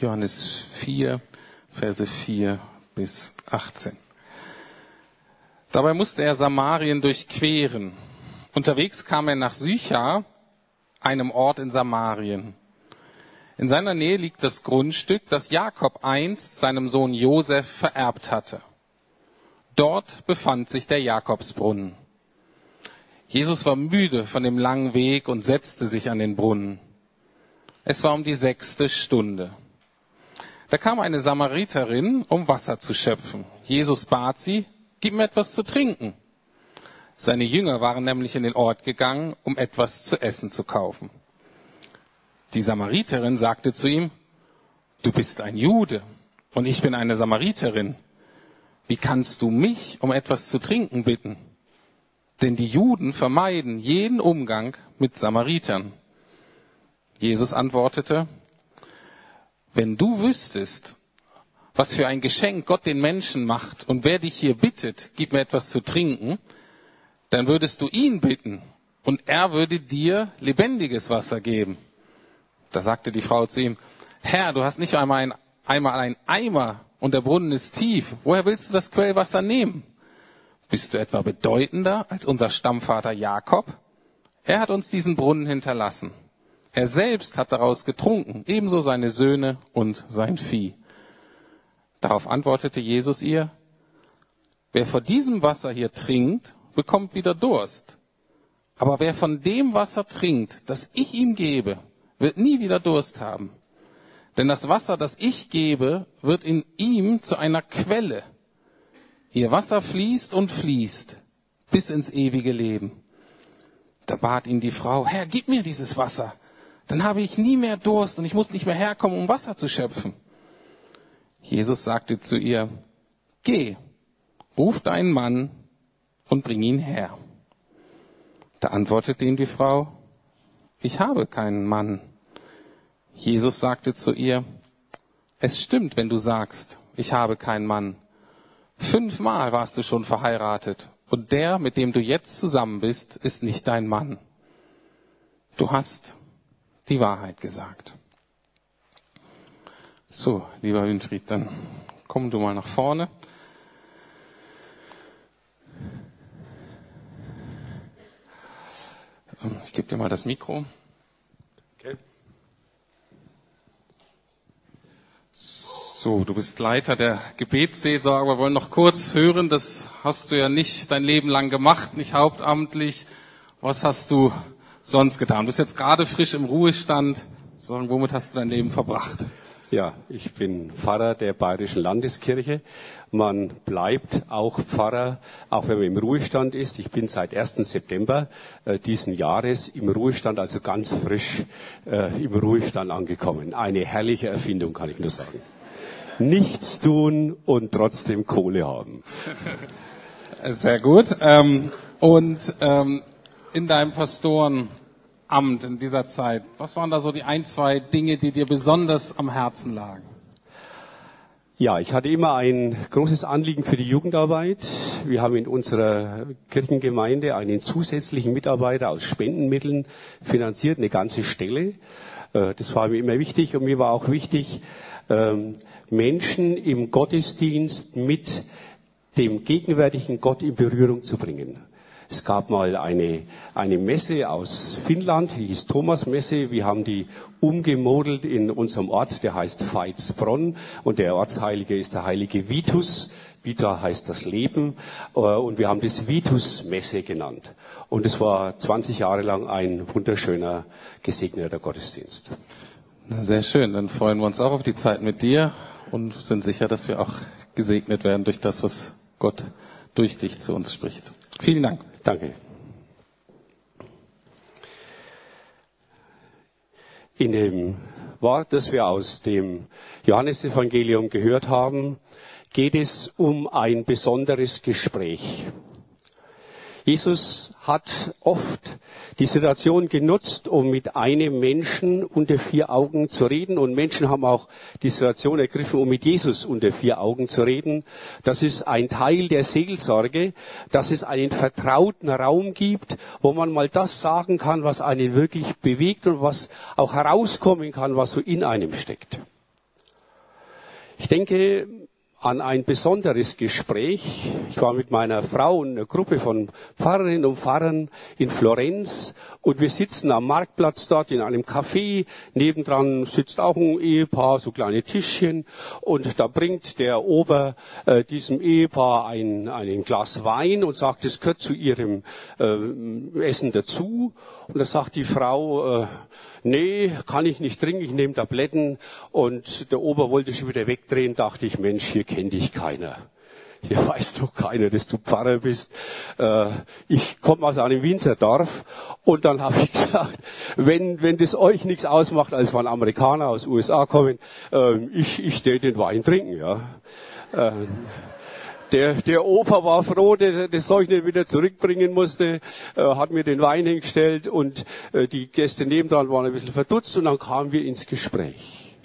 Johannes 4, Verse 4 bis 18. Dabei musste er Samarien durchqueren. Unterwegs kam er nach Sychar, einem Ort in Samarien. In seiner Nähe liegt das Grundstück, das Jakob einst seinem Sohn Josef vererbt hatte. Dort befand sich der Jakobsbrunnen. Jesus war müde von dem langen Weg und setzte sich an den Brunnen. Es war um die sechste Stunde. Da kam eine Samariterin, um Wasser zu schöpfen. Jesus bat sie, gib mir etwas zu trinken. Seine Jünger waren nämlich in den Ort gegangen, um etwas zu essen zu kaufen. Die Samariterin sagte zu ihm, du bist ein Jude und ich bin eine Samariterin. Wie kannst du mich um etwas zu trinken bitten? Denn die Juden vermeiden jeden Umgang mit Samaritern. Jesus antwortete, wenn du wüsstest, was für ein Geschenk Gott den Menschen macht und wer dich hier bittet, gib mir etwas zu trinken, dann würdest du ihn bitten und er würde dir lebendiges Wasser geben. Da sagte die Frau zu ihm, Herr, du hast nicht einmal ein, einmal ein Eimer und der Brunnen ist tief. Woher willst du das Quellwasser nehmen? Bist du etwa bedeutender als unser Stammvater Jakob? Er hat uns diesen Brunnen hinterlassen. Er selbst hat daraus getrunken, ebenso seine Söhne und sein Vieh. Darauf antwortete Jesus ihr, wer vor diesem Wasser hier trinkt, bekommt wieder Durst. Aber wer von dem Wasser trinkt, das ich ihm gebe, wird nie wieder Durst haben. Denn das Wasser, das ich gebe, wird in ihm zu einer Quelle. Ihr Wasser fließt und fließt bis ins ewige Leben. Da bat ihn die Frau, Herr, gib mir dieses Wasser. Dann habe ich nie mehr Durst und ich muss nicht mehr herkommen, um Wasser zu schöpfen. Jesus sagte zu ihr, geh, ruf deinen Mann und bring ihn her. Da antwortete ihm die Frau, ich habe keinen Mann. Jesus sagte zu ihr, es stimmt, wenn du sagst, ich habe keinen Mann. Fünfmal warst du schon verheiratet und der, mit dem du jetzt zusammen bist, ist nicht dein Mann. Du hast die Wahrheit gesagt. So, lieber Winfried, dann komm du mal nach vorne. Ich gebe dir mal das Mikro. Okay. So, du bist Leiter der Gebetsseelsorge. Wir wollen noch kurz hören, das hast du ja nicht dein Leben lang gemacht, nicht hauptamtlich. Was hast du sonst getan? Du bist jetzt gerade frisch im Ruhestand. Sondern womit hast du dein Leben verbracht? Ja, ich bin Pfarrer der Bayerischen Landeskirche. Man bleibt auch Pfarrer, auch wenn man im Ruhestand ist. Ich bin seit 1. September äh, diesen Jahres im Ruhestand, also ganz frisch äh, im Ruhestand angekommen. Eine herrliche Erfindung, kann ich nur sagen. Nichts tun und trotzdem Kohle haben. Sehr gut. Ähm, und ähm, in deinem Pastoren Amt in dieser Zeit? Was waren da so die ein, zwei Dinge, die dir besonders am Herzen lagen? Ja, ich hatte immer ein großes Anliegen für die Jugendarbeit. Wir haben in unserer Kirchengemeinde einen zusätzlichen Mitarbeiter aus Spendenmitteln finanziert, eine ganze Stelle. Äh, das war mir immer wichtig und mir war auch wichtig, ähm, Menschen im Gottesdienst mit dem gegenwärtigen Gott in Berührung zu bringen. Es gab mal eine, eine Messe aus Finnland, die hieß Thomas Messe. Wir haben die umgemodelt in unserem Ort, der heißt Veitsbronn und der Ortsheilige ist der heilige Vitus. Vita heißt das Leben äh, und wir haben das Vitus Messe genannt. Und es war 20 Jahre lang ein wunderschöner, gesegneter Gottesdienst. Na, sehr schön, dann freuen wir uns auch auf die Zeit mit dir und sind sicher, dass wir auch gesegnet werden durch das, was Gott durch dich zu uns spricht. Vielen Dank. Danke. In dem Wort, das wir aus dem Johannesevangelium gehört haben, geht es um ein besonderes Gespräch. Jesus hat oft die Situation genutzt, um mit einem Menschen unter vier Augen zu reden. Und Menschen haben auch die Situation ergriffen, um mit Jesus unter vier Augen zu reden. Das ist ein Teil der Seelsorge, dass es einen vertrauten Raum gibt, wo man mal das sagen kann, was einen wirklich bewegt und was auch herauskommen kann, was so in einem steckt. Ich denke, an ein besonderes Gespräch. Ich war mit meiner Frau und einer Gruppe von Pfarrerinnen und Pfarrern in Florenz und wir sitzen am Marktplatz dort in einem Café. Nebendran sitzt auch ein Ehepaar, so kleine Tischchen und da bringt der Ober äh, diesem Ehepaar ein, ein Glas Wein und sagt, es gehört zu ihrem äh, Essen dazu. Und da sagt die Frau, äh, nee, kann ich nicht trinken, ich nehme Tabletten. Und der Ober wollte schon wieder wegdrehen, dachte ich, Mensch, hier kennt dich keiner. Hier weiß doch keiner, dass du Pfarrer bist. Äh, ich komme aus einem Winzerdorf und dann habe ich gesagt, wenn, wenn das euch nichts ausmacht, als mal Amerikaner aus USA kommen, äh, ich, ich stehe den Wein trinken. Ja. Äh, der, der Opa war froh, dass er das Zeug nicht wieder zurückbringen musste, äh, hat mir den Wein hingestellt und äh, die Gäste nebendran waren ein bisschen verdutzt und dann kamen wir ins Gespräch.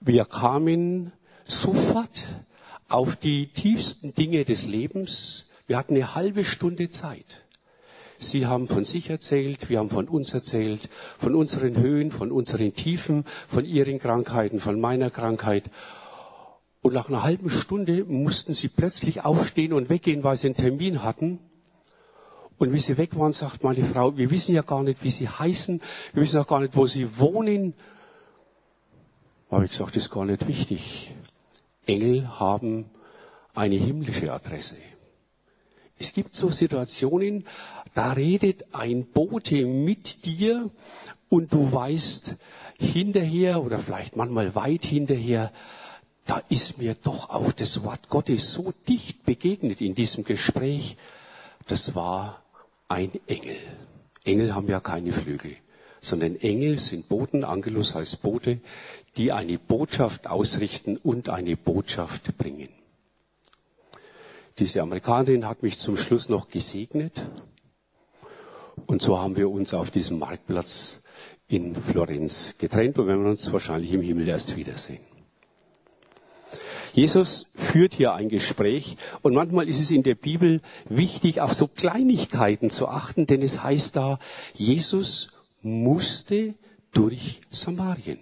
Wir kamen sofort auf die tiefsten Dinge des Lebens. Wir hatten eine halbe Stunde Zeit. Sie haben von sich erzählt, wir haben von uns erzählt, von unseren Höhen, von unseren Tiefen, von Ihren Krankheiten, von meiner Krankheit. Und nach einer halben Stunde mussten Sie plötzlich aufstehen und weggehen, weil Sie einen Termin hatten. Und wie Sie weg waren, sagt meine Frau, wir wissen ja gar nicht, wie Sie heißen, wir wissen auch gar nicht, wo Sie wohnen. Habe ich gesagt, das ist gar nicht wichtig. Engel haben eine himmlische Adresse. Es gibt so Situationen, da redet ein Bote mit dir und du weißt hinterher oder vielleicht manchmal weit hinterher, da ist mir doch auch das Wort Gottes so dicht begegnet in diesem Gespräch. Das war ein Engel. Engel haben ja keine Flügel, sondern Engel sind Boten, Angelus heißt Bote, die eine Botschaft ausrichten und eine Botschaft bringen. Diese Amerikanerin hat mich zum Schluss noch gesegnet und so haben wir uns auf diesem Marktplatz in Florenz getrennt und werden uns wahrscheinlich im Himmel erst wiedersehen. Jesus führt hier ein Gespräch und manchmal ist es in der Bibel wichtig, auf so Kleinigkeiten zu achten, denn es heißt da, Jesus musste durch Samarien.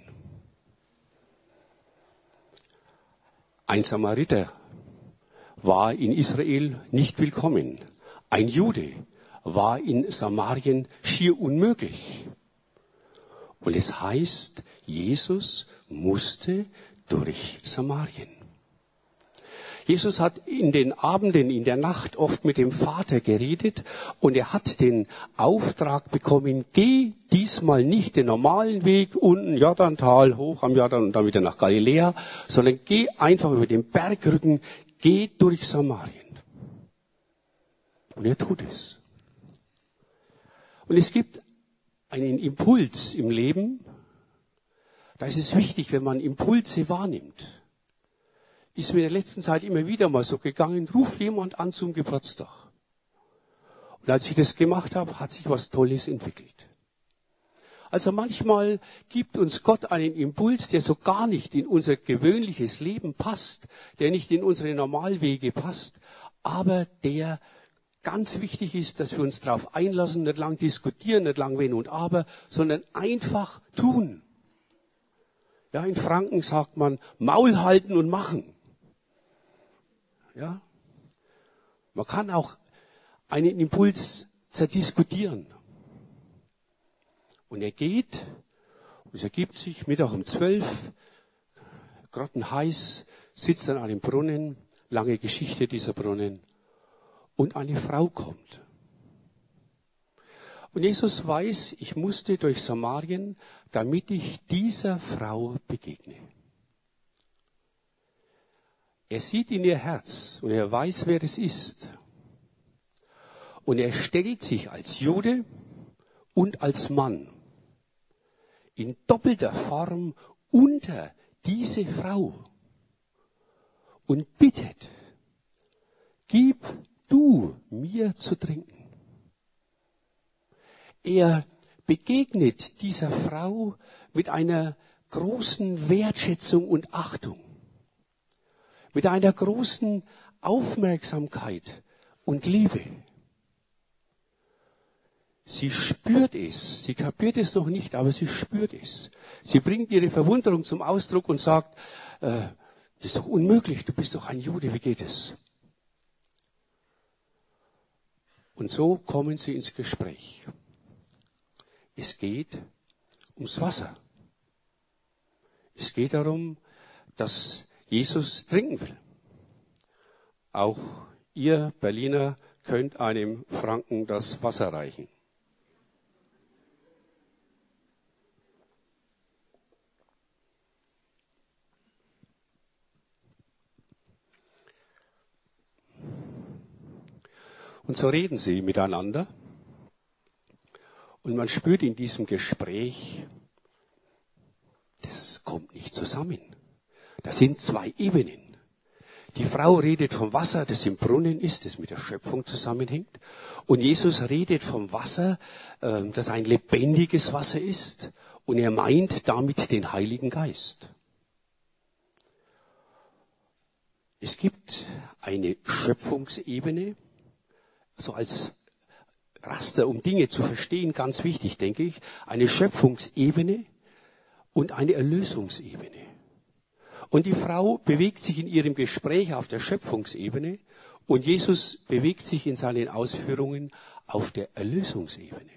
Ein Samariter war in Israel nicht willkommen. Ein Jude war in Samarien schier unmöglich. Und es heißt, Jesus musste durch Samarien. Jesus hat in den Abenden, in der Nacht oft mit dem Vater geredet und er hat den Auftrag bekommen, geh diesmal nicht den normalen Weg unten Jordantal hoch am Jordan und dann wieder nach Galiläa, sondern geh einfach über den Bergrücken, geh durch Samarien. Und er tut es. Und es gibt einen Impuls im Leben. Da ist es wichtig, wenn man Impulse wahrnimmt. Ist mir in der letzten Zeit immer wieder mal so gegangen, ruf jemand an zum Geburtstag. Und als ich das gemacht habe, hat sich was Tolles entwickelt. Also manchmal gibt uns Gott einen Impuls, der so gar nicht in unser gewöhnliches Leben passt, der nicht in unsere Normalwege passt, aber der ganz wichtig ist, dass wir uns darauf einlassen, nicht lang diskutieren, nicht lang wenn und aber, sondern einfach tun. Ja, in Franken sagt man Maul halten und machen. Ja? Man kann auch einen Impuls zerdiskutieren. Und er geht, und es ergibt sich Mittag um zwölf, grottenheiß, sitzt an einem Brunnen, lange Geschichte dieser Brunnen und eine Frau kommt. Und Jesus weiß, ich musste durch Samarien, damit ich dieser Frau begegne. Er sieht in ihr Herz und er weiß, wer es ist. Und er stellt sich als Jude und als Mann in doppelter Form unter diese Frau und bittet, gib du mir zu trinken. Er begegnet dieser Frau mit einer großen Wertschätzung und Achtung, mit einer großen Aufmerksamkeit und Liebe. Sie spürt es. Sie kapiert es noch nicht, aber sie spürt es. Sie bringt ihre Verwunderung zum Ausdruck und sagt, äh, das ist doch unmöglich, du bist doch ein Jude, wie geht es? Und so kommen sie ins Gespräch. Es geht ums Wasser. Es geht darum, dass Jesus trinken will. Auch ihr Berliner könnt einem Franken das Wasser reichen. Und so reden sie miteinander. Und man spürt in diesem Gespräch, das kommt nicht zusammen. Das sind zwei Ebenen. Die Frau redet vom Wasser, das im Brunnen ist, das mit der Schöpfung zusammenhängt. Und Jesus redet vom Wasser, ähm, das ein lebendiges Wasser ist. Und er meint damit den Heiligen Geist. Es gibt eine Schöpfungsebene, so als Raster, um Dinge zu verstehen, ganz wichtig, denke ich, eine Schöpfungsebene und eine Erlösungsebene. Und die Frau bewegt sich in ihrem Gespräch auf der Schöpfungsebene und Jesus bewegt sich in seinen Ausführungen auf der Erlösungsebene.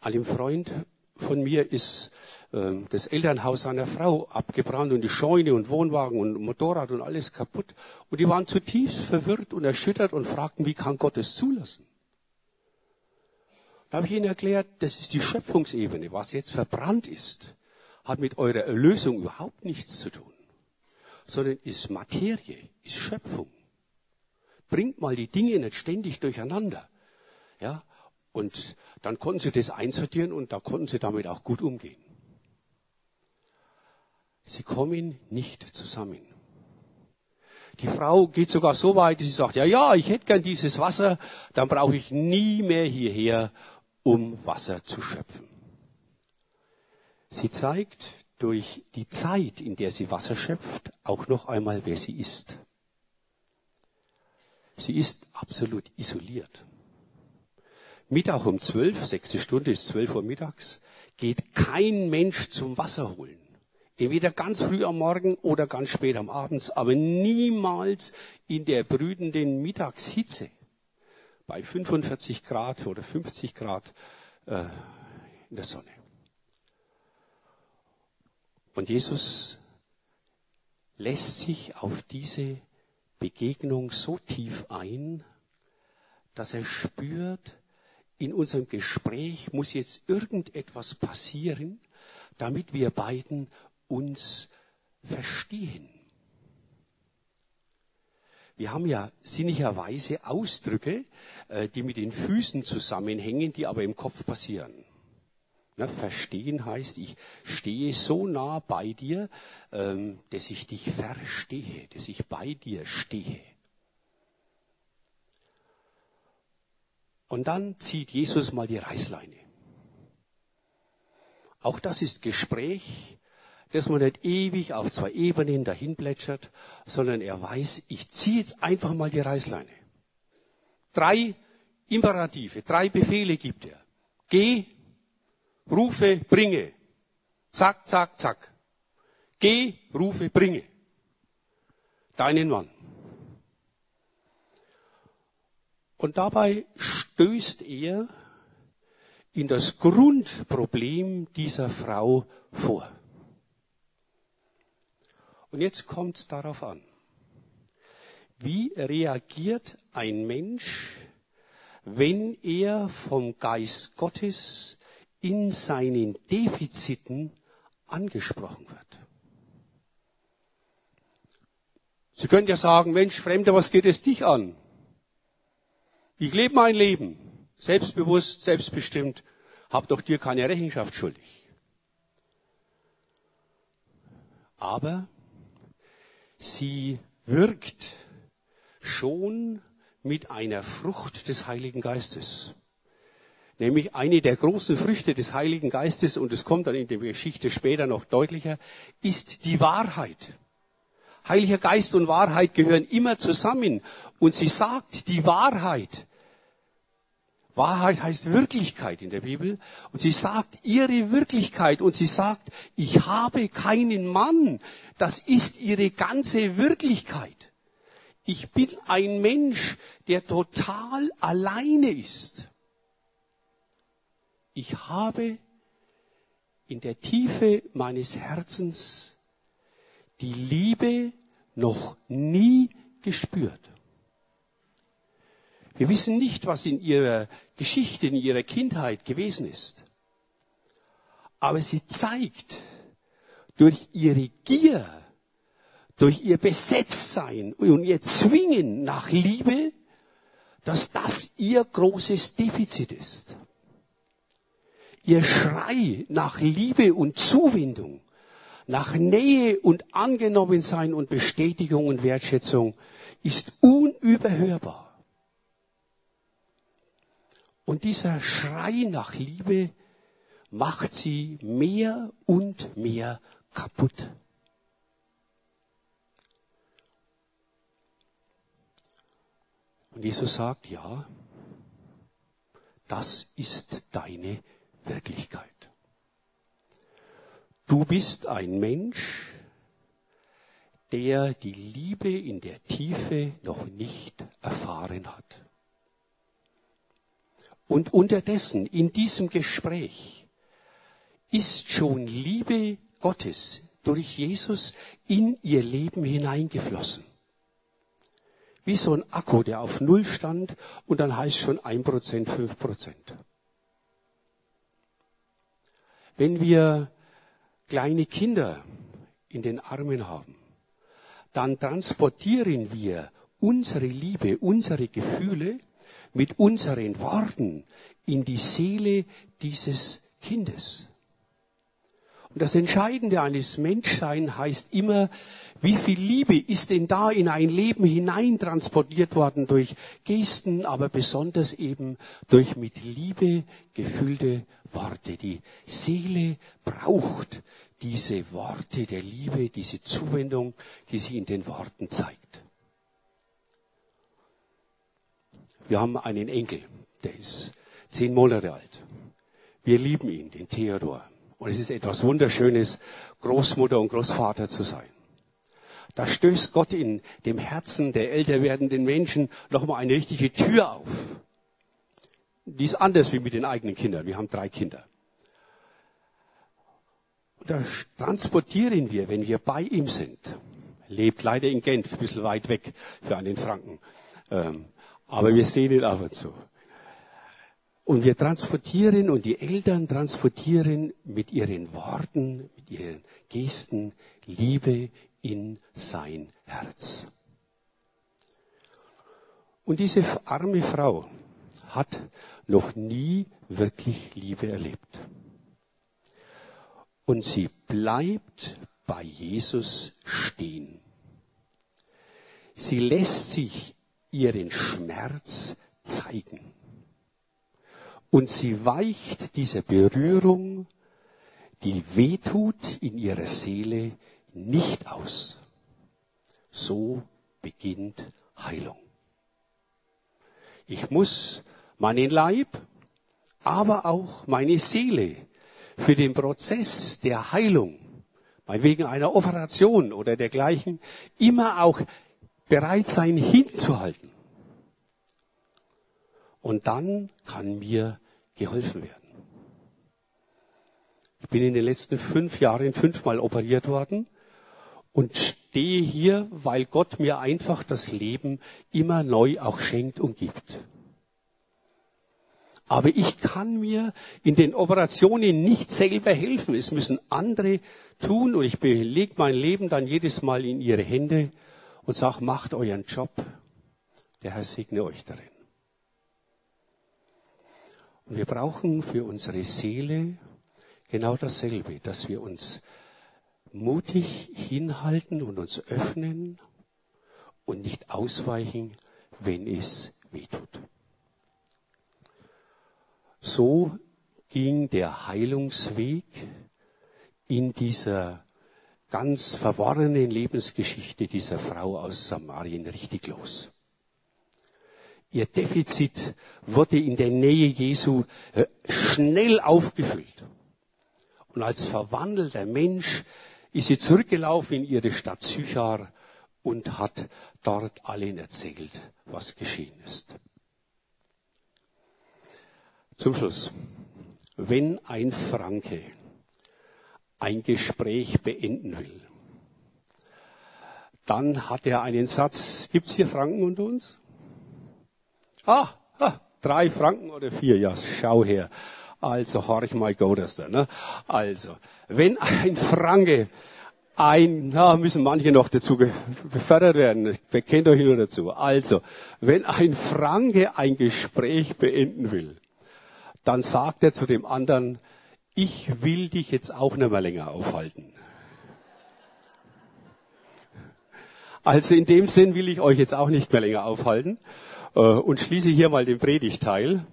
Einem Freund von mir ist das Elternhaus seiner Frau abgebrannt und die Scheune und Wohnwagen und Motorrad und alles kaputt. Und die waren zutiefst verwirrt und erschüttert und fragten, wie kann Gott es zulassen? Da habe ich ihnen erklärt, das ist die Schöpfungsebene. Was jetzt verbrannt ist, hat mit eurer Erlösung überhaupt nichts zu tun, sondern ist Materie, ist Schöpfung. Bringt mal die Dinge nicht ständig durcheinander. Ja, und dann konnten sie das einsortieren und da konnten sie damit auch gut umgehen. Sie kommen nicht zusammen. Die Frau geht sogar so weit, dass sie sagt, ja, ja, ich hätte gern dieses Wasser, dann brauche ich nie mehr hierher, um Wasser zu schöpfen. Sie zeigt durch die Zeit, in der sie Wasser schöpft, auch noch einmal, wer sie ist. Sie ist absolut isoliert. Mittag um zwölf, sechste Stunde ist zwölf Uhr mittags, geht kein Mensch zum Wasser holen. Entweder ganz früh am Morgen oder ganz spät am Abend, aber niemals in der brütenden Mittagshitze. Bei 45 Grad oder 50 Grad äh, in der Sonne. Und Jesus lässt sich auf diese Begegnung so tief ein, dass er spürt, in unserem Gespräch muss jetzt irgendetwas passieren, damit wir beiden uns verstehen. Wir haben ja sinnigerweise Ausdrücke, äh, die mit den Füßen zusammenhängen, die aber im Kopf passieren. verstehen heißt, ich stehe so nah bei dir, ähm, dass ich dich verstehe, dass ich bei dir stehe. Und dann zieht Jesus mal die Reißleine. Auch das ist Gespräch, dass man nicht ewig auf zwei Ebenen dahin plätschert, sondern er weiß, ich ziehe jetzt einfach mal die Reißleine. Drei Imperative, drei Befehle gibt er. Geh, rufe, bringe. Zack, zack, zack. Geh, rufe, bringe. Deinen Mann. Und dabei stößt er in das Grundproblem dieser Frau vor. Und jetzt kommt es darauf an. Wie reagiert ein Mensch, wenn er vom Geist Gottes in seinen Defiziten angesprochen wird? Sie können ja sagen, Mensch, Fremder, was geht es dich an? Ich lebe mein Leben, selbstbewusst, selbstbestimmt, hab doch dir keine Rechenschaft schuldig. Aber sie wirkt schon mit einer Frucht des Heiligen Geistes. Nämlich eine der großen Früchte des Heiligen Geistes, und es kommt dann in der Geschichte später noch deutlicher, ist die Wahrheit. Heiliger Geist und Wahrheit gehören immer zusammen. Und sie sagt die Wahrheit Wahrheit heißt Wirklichkeit in der Bibel. Und sie sagt ihre Wirklichkeit und sie sagt, ich habe keinen Mann. Das ist ihre ganze Wirklichkeit. Ich bin ein Mensch, der total alleine ist. Ich habe in der Tiefe meines Herzens die Liebe noch nie gespürt. Wir wissen nicht, was in ihrer Geschichte, in ihrer Kindheit gewesen ist. Aber sie zeigt durch ihre Gier, durch ihr Besetztsein und ihr Zwingen nach Liebe, dass das ihr großes Defizit ist. Ihr Schrei nach Liebe und Zuwendung, nach Nähe und Angenommensein und Bestätigung und Wertschätzung ist unüberhörbar. Und dieser Schrei nach Liebe macht sie mehr und mehr kaputt. Und Jesus sagt, ja, das ist deine Wirklichkeit. Du bist ein Mensch, der die Liebe in der Tiefe noch nicht erfahren hat. Und unterdessen, in diesem Gespräch, ist schon Liebe Gottes durch Jesus in ihr Leben hineingeflossen. Wie so ein Akku, der auf Null stand und dann heißt schon ein Prozent, fünf Prozent. Wenn wir kleine Kinder in den Armen haben, dann transportieren wir unsere Liebe, unsere Gefühle mit unseren Worten in die Seele dieses Kindes. Und das Entscheidende eines Menschseins heißt immer, wie viel Liebe ist denn da in ein Leben hineintransportiert worden durch Gesten, aber besonders eben durch mit Liebe gefüllte Worte. Die Seele braucht diese Worte der Liebe, diese Zuwendung, die sich in den Worten zeigt. Wir haben einen Enkel, der ist zehn Monate alt. Wir lieben ihn, den Theodor. Und es ist etwas Wunderschönes, Großmutter und Großvater zu sein. Da stößt Gott in dem Herzen der älter werdenden Menschen nochmal eine richtige Tür auf. Die ist anders wie mit den eigenen Kindern. Wir haben drei Kinder. Und da transportieren wir, wenn wir bei ihm sind. Lebt leider in Genf, ein bisschen weit weg für einen Franken. Ähm, aber wir sehen ihn ab und zu. Und wir transportieren und die Eltern transportieren mit ihren Worten, mit ihren Gesten Liebe in sein Herz. Und diese arme Frau hat noch nie wirklich Liebe erlebt. Und sie bleibt bei Jesus stehen. Sie lässt sich ihren Schmerz zeigen. Und sie weicht dieser Berührung, die wehtut in ihrer Seele, nicht aus. So beginnt Heilung. Ich muss meinen Leib, aber auch meine Seele für den Prozess der Heilung, wegen einer Operation oder dergleichen, immer auch bereit sein hinzuhalten. Und dann kann mir geholfen werden. Ich bin in den letzten fünf Jahren fünfmal operiert worden und stehe hier, weil Gott mir einfach das Leben immer neu auch schenkt und gibt. Aber ich kann mir in den Operationen nicht selber helfen. Es müssen andere tun und ich belege mein Leben dann jedes Mal in ihre Hände und sag, macht euren Job. Der Herr segne euch darin. Und wir brauchen für unsere Seele genau dasselbe, dass wir uns mutig hinhalten und uns öffnen und nicht ausweichen, wenn es weh tut. So ging der Heilungsweg in dieser ganz verworrenen Lebensgeschichte dieser Frau aus Samarien richtig los. Ihr Defizit wurde in der Nähe Jesu äh, schnell aufgefüllt. Und als verwandelter Mensch ist sie zurückgelaufen in ihre Stadt Sychar und hat dort allen erzählt, was geschehen ist. Zum Schluss. Wenn ein Franke ein Gespräch beenden will, dann hat er einen Satz. Gibt's hier Franken unter uns? Ah, ah, drei Franken oder vier, ja, schau her. Also, horch mal Godester, ne? Also, wenn ein Franke ein, na, müssen manche noch dazu befördert werden. Bekennt euch nur dazu. Also, wenn ein Franke ein Gespräch beenden will, dann sagt er zu dem anderen, ich will dich jetzt auch nicht mehr länger aufhalten. Also in dem Sinn will ich euch jetzt auch nicht mehr länger aufhalten äh, und schließe hier mal den Predigteil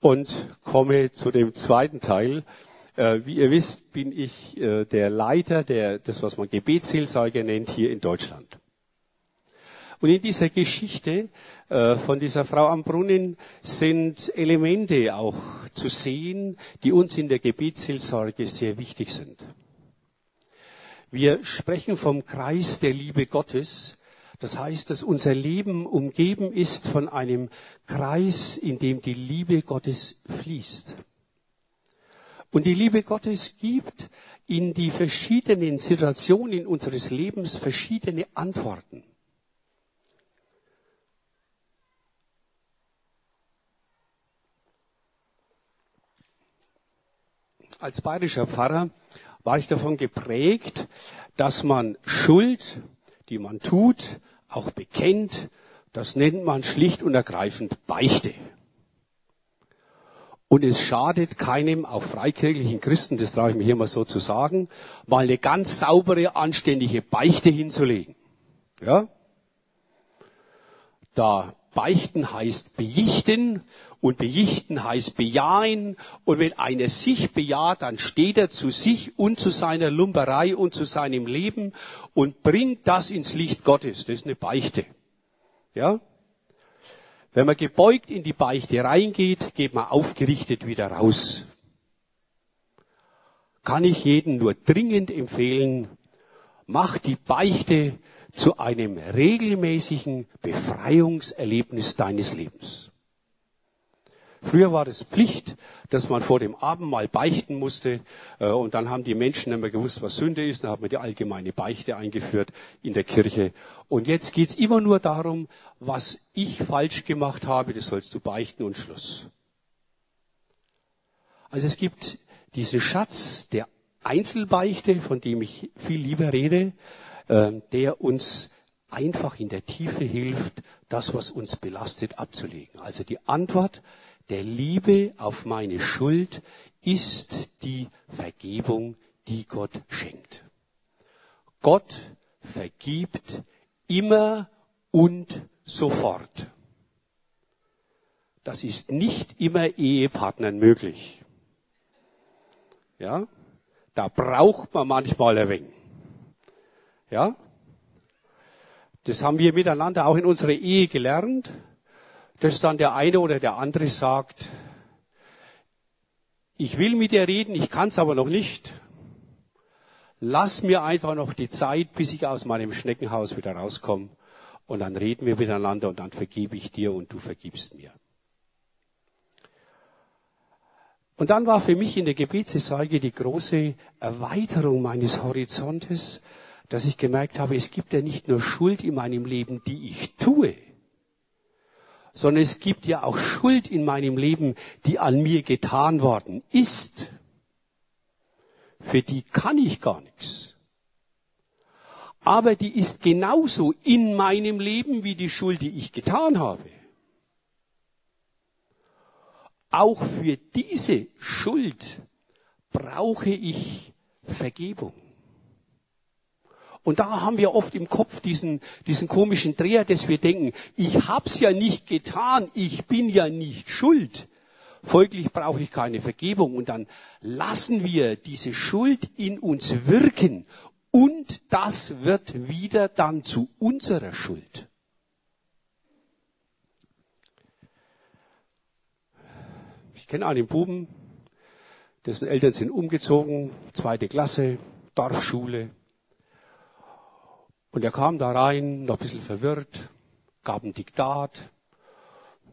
und komme zu dem zweiten Teil. Äh, wie ihr wisst, bin ich äh, der Leiter der, das, was man Gebetsseelsorge nennt, hier in Deutschland. Und in dieser Geschichte von dieser Frau am Brunnen sind Elemente auch zu sehen, die uns in der Gebetsseelsorge sehr wichtig sind. Wir sprechen vom Kreis der Liebe Gottes. Das heißt, dass unser Leben umgeben ist von einem Kreis, in dem die Liebe Gottes fließt. Und die Liebe Gottes gibt in die verschiedenen Situationen unseres Lebens verschiedene Antworten. Als bayerischer Pfarrer war ich davon geprägt, dass man Schuld, die man tut, auch bekennt. Das nennt man schlicht und ergreifend Beichte. Und es schadet keinem, auch freikirchlichen Christen, das traue ich mir hier mal so zu sagen, mal eine ganz saubere, anständige Beichte hinzulegen. Ja? Da beichten heißt bejichten und bejichten heißt bejahen. Und wenn einer sich bejaht, dann steht er zu sich und zu seiner Lumperei und zu seinem Leben und bringt das ins Licht Gottes. Das ist eine Beichte. Ja? Wenn man gebeugt in die Beichte reingeht, geht man aufgerichtet wieder raus. Kann ich jeden nur dringend empfehlen, mach die Beichte zu einem regelmäßigen Befreiungserlebnis deines Lebens. Früher war es Pflicht, dass man vor dem Abendmahl beichten musste. Äh, und dann haben die Menschen mehr gewusst, was Sünde ist. Dann hat man die allgemeine Beichte eingeführt in der Kirche. Und jetzt geht's immer nur darum, was ich falsch gemacht habe, das sollst du beichten und Schluss. Also es gibt diesen Schatz der Einzelbeichte, von dem ich viel lieber rede, äh, der uns einfach in der Tiefe hilft, das, was uns belastet, abzulegen. Also die Antwort der Liebe auf meine Schuld ist die Vergebung, die Gott schenkt. Gott vergibt immer und sofort. Das ist nicht immer Ehepartnern möglich. Ja, da braucht man manchmal ein wenig. Ja, das haben wir miteinander auch in unserer Ehe gelernt dass dann der eine oder der andere sagt, ich will mit dir reden, ich kann es aber noch nicht. Lass mir einfach noch die Zeit, bis ich aus meinem Schneckenhaus wieder rauskomme. Und dann reden wir miteinander und dann vergebe ich dir und du vergibst mir. Und dann war für mich in der Gebetsseelsorge die große Erweiterung meines Horizontes, dass ich gemerkt habe, es gibt ja nicht nur Schuld in meinem Leben, die ich tue, sondern es gibt ja auch Schuld in meinem Leben, die an mir getan worden ist. Für die kann ich gar nichts. Aber die ist genauso in meinem Leben wie die Schuld, die ich getan habe. Auch für diese Schuld brauche ich Vergebung. Und da haben wir oft im Kopf diesen, diesen komischen Dreher, dass wir denken, ich hab's ja nicht getan, ich bin ja nicht schuld. Folglich brauche ich keine Vergebung. Und dann lassen wir diese Schuld in uns wirken. Und das wird wieder dann zu unserer Schuld. Ich kenne einen Buben, dessen Eltern sind umgezogen, zweite Klasse, Dorfschule. Und er kam da rein, noch ein bisschen verwirrt, gab ein Diktat,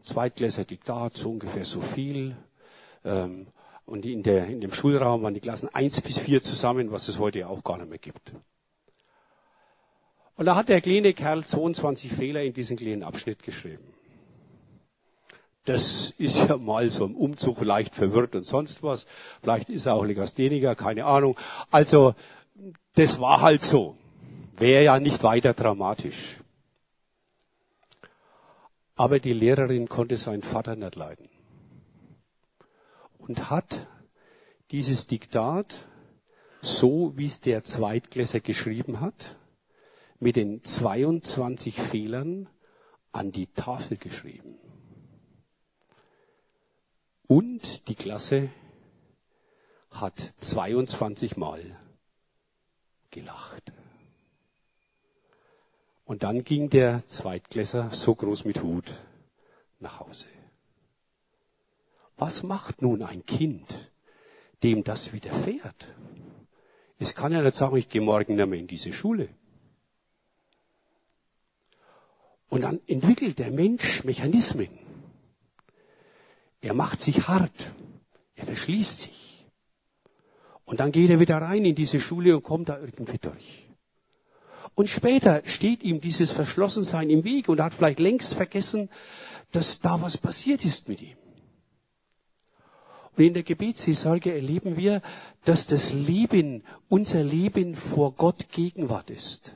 Zweitklässler Diktat, so ungefähr so viel. Ähm, und in, der, in dem Schulraum waren die Klassen eins bis vier zusammen, was es heute auch gar nicht mehr gibt. Und da hat der kleine Kerl 22 Fehler in diesen kleinen Abschnitt geschrieben. Das ist ja mal so im Umzug leicht verwirrt und sonst was. Vielleicht ist er auch Legastheniker, keine Ahnung. Also, das war halt so. Wäre ja nicht weiter dramatisch. Aber die Lehrerin konnte seinen Vater nicht leiden. Und hat dieses Diktat, so wie es der Zweitklässer geschrieben hat, mit den 22 Fehlern an die Tafel geschrieben. Und die Klasse hat 22 Mal gelacht. Und dann ging der Zweitklässer so groß mit Hut nach Hause. Was macht nun ein Kind, dem das widerfährt? Es kann ja nicht sagen, ich gehe morgen nicht mehr in diese Schule. Und dann entwickelt der Mensch Mechanismen. Er macht sich hart. Er verschließt sich. Und dann geht er wieder rein in diese Schule und kommt da irgendwie durch. Und später steht ihm dieses Verschlossensein im Weg und er hat vielleicht längst vergessen, dass da was passiert ist mit ihm. Und in der Gebetsseelsorge erleben wir, dass das Leben, unser Leben vor Gott Gegenwart ist.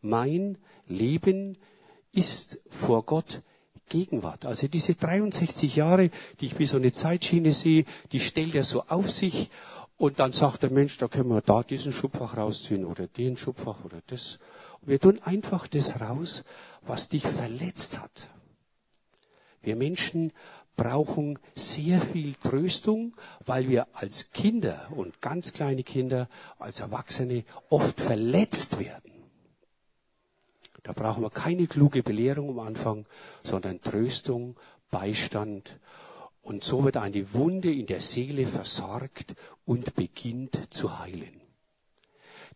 Mein Leben ist vor Gott Gegenwart. Also diese 63 Jahre, die ich wie so eine Zeitschiene sehe, die stellt er so auf sich und dann sagt der Mensch, da können wir da diesen Schubfach rausziehen oder den Schubfach oder das. Und wir tun einfach das raus, was dich verletzt hat. Wir Menschen brauchen sehr viel Tröstung, weil wir als Kinder und ganz kleine Kinder, als Erwachsene oft verletzt werden. Da brauchen wir keine kluge Belehrung am Anfang, sondern Tröstung, Beistand. Und so wird eine Wunde in der Seele versorgt und beginnt zu heilen.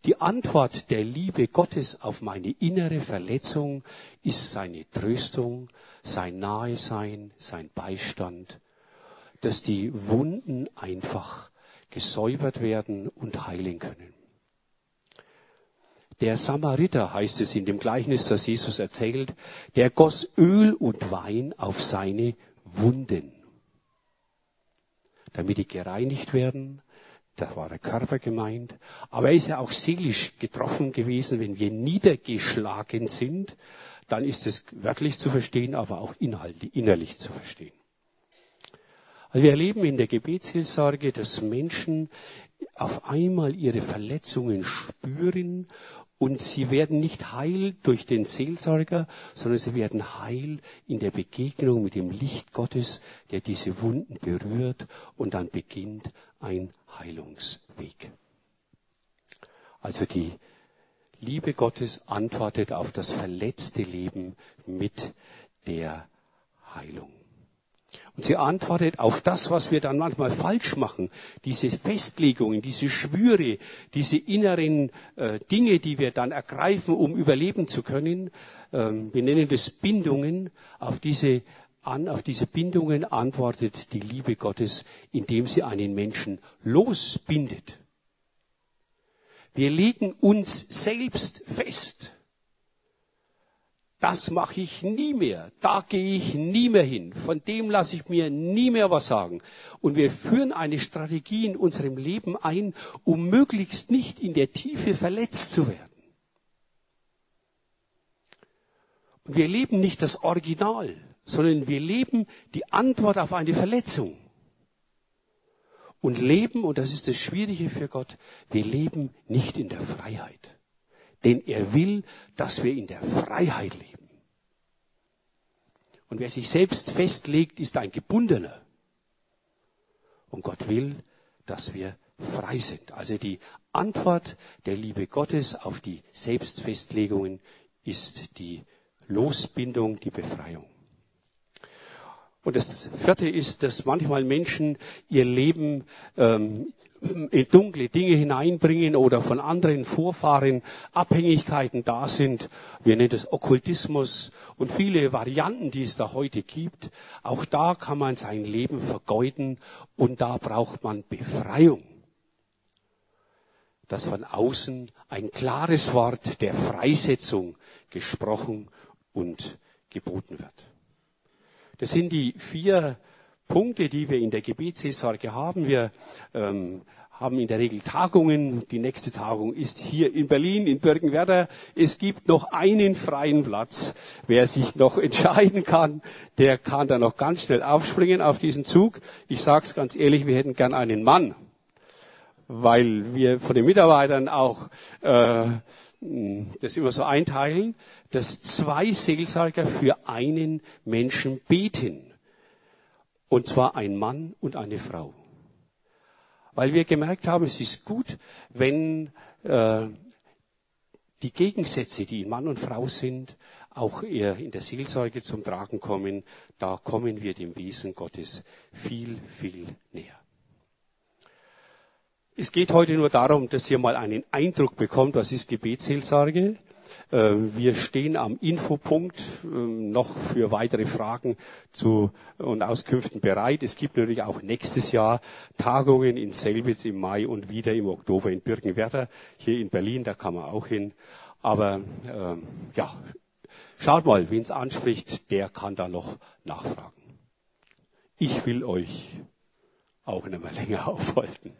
Die Antwort der Liebe Gottes auf meine innere Verletzung ist seine Tröstung, sein Nahesein, sein Beistand, dass die Wunden einfach gesäubert werden und heilen können. Der Samariter heißt es in dem Gleichnis, das Jesus erzählt, der goss Öl und Wein auf seine Wunden, damit die gereinigt werden. Da war der Körper gemeint. Aber er ist ja auch seelisch getroffen gewesen, wenn wir niedergeschlagen sind, dann ist es wörtlich zu verstehen, aber auch innerlich zu verstehen. Also wir erleben in der Gebetshilfsorge, dass Menschen auf einmal ihre Verletzungen spüren und sie werden nicht heil durch den Seelsorger, sondern sie werden heil in der Begegnung mit dem Licht Gottes, der diese Wunden berührt und dann beginnt ein Heilungsweg. Also die Liebe Gottes antwortet auf das verletzte Leben mit der Heilung. Und sie antwortet auf das, was wir dann manchmal falsch machen. Diese Festlegungen, diese Schwüre, diese inneren äh, Dinge, die wir dann ergreifen, um überleben zu können. Ähm, wir nennen das Bindungen. Auf diese, an, auf diese Bindungen antwortet die Liebe Gottes, indem sie einen Menschen losbindet. Wir legen uns selbst fest das mache ich nie mehr, da gehe ich nie mehr hin, von dem lasse ich mir nie mehr was sagen. Und wir führen eine Strategie in unserem Leben ein, um möglichst nicht in der Tiefe verletzt zu werden. Und wir leben nicht das Original, sondern wir leben die Antwort auf eine Verletzung. Und leben, und das ist das Schwierige für Gott, wir leben nicht in der Freiheit. Denn er will, dass wir in der Freiheit leben. Und wer sich selbst festlegt, ist ein Gebundener. Und Gott will, dass wir frei sind. Also die Antwort der Liebe Gottes auf die Selbstfestlegungen ist die Losbindung, die Befreiung. Und das vierte ist, dass manchmal Menschen ihr Leben ähm, in dunkle Dinge hineinbringen oder von anderen Vorfahren Abhängigkeiten da sind. Wir nennen das Okkultismus und viele Varianten, die es da heute gibt. Auch da kann man sein Leben vergeuden und da braucht man Befreiung. Dass von außen ein klares Wort der Freisetzung gesprochen und geboten wird. Das sind die vier Punkte, die wir in der Gebetsseelsorge haben. Wir ähm, haben in der Regel Tagungen. Die nächste Tagung ist hier in Berlin, in Birkenwerder. Es gibt noch einen freien Platz. Wer sich noch entscheiden kann, der kann da noch ganz schnell aufspringen auf diesen Zug. Ich sage es ganz ehrlich, wir hätten gern einen Mann, weil wir von den Mitarbeitern auch äh, das immer so einteilen dass zwei Seelsorger für einen Menschen beten. Und zwar ein Mann und eine Frau. Weil wir gemerkt haben, es ist gut, wenn äh, die Gegensätze, die in Mann und Frau sind, auch eher in der Seelsorge zum Tragen kommen. Da kommen wir dem Wesen Gottes viel, viel näher. Es geht heute nur darum, dass ihr mal einen Eindruck bekommt, was ist Gebetsseelsorge. Äh, wir stehen am Infopunkt ähm, noch für weitere Fragen zu, und Auskünften bereit. Es gibt natürlich auch nächstes Jahr Tagungen in Selbitz im Mai und wieder im Oktober in Birkenwerder. Hier in Berlin, da kann man auch hin. Aber ähm, ja, schaut mal, wen es anspricht, der kann da noch nachfragen. Ich will euch auch nicht mehr länger aufhalten.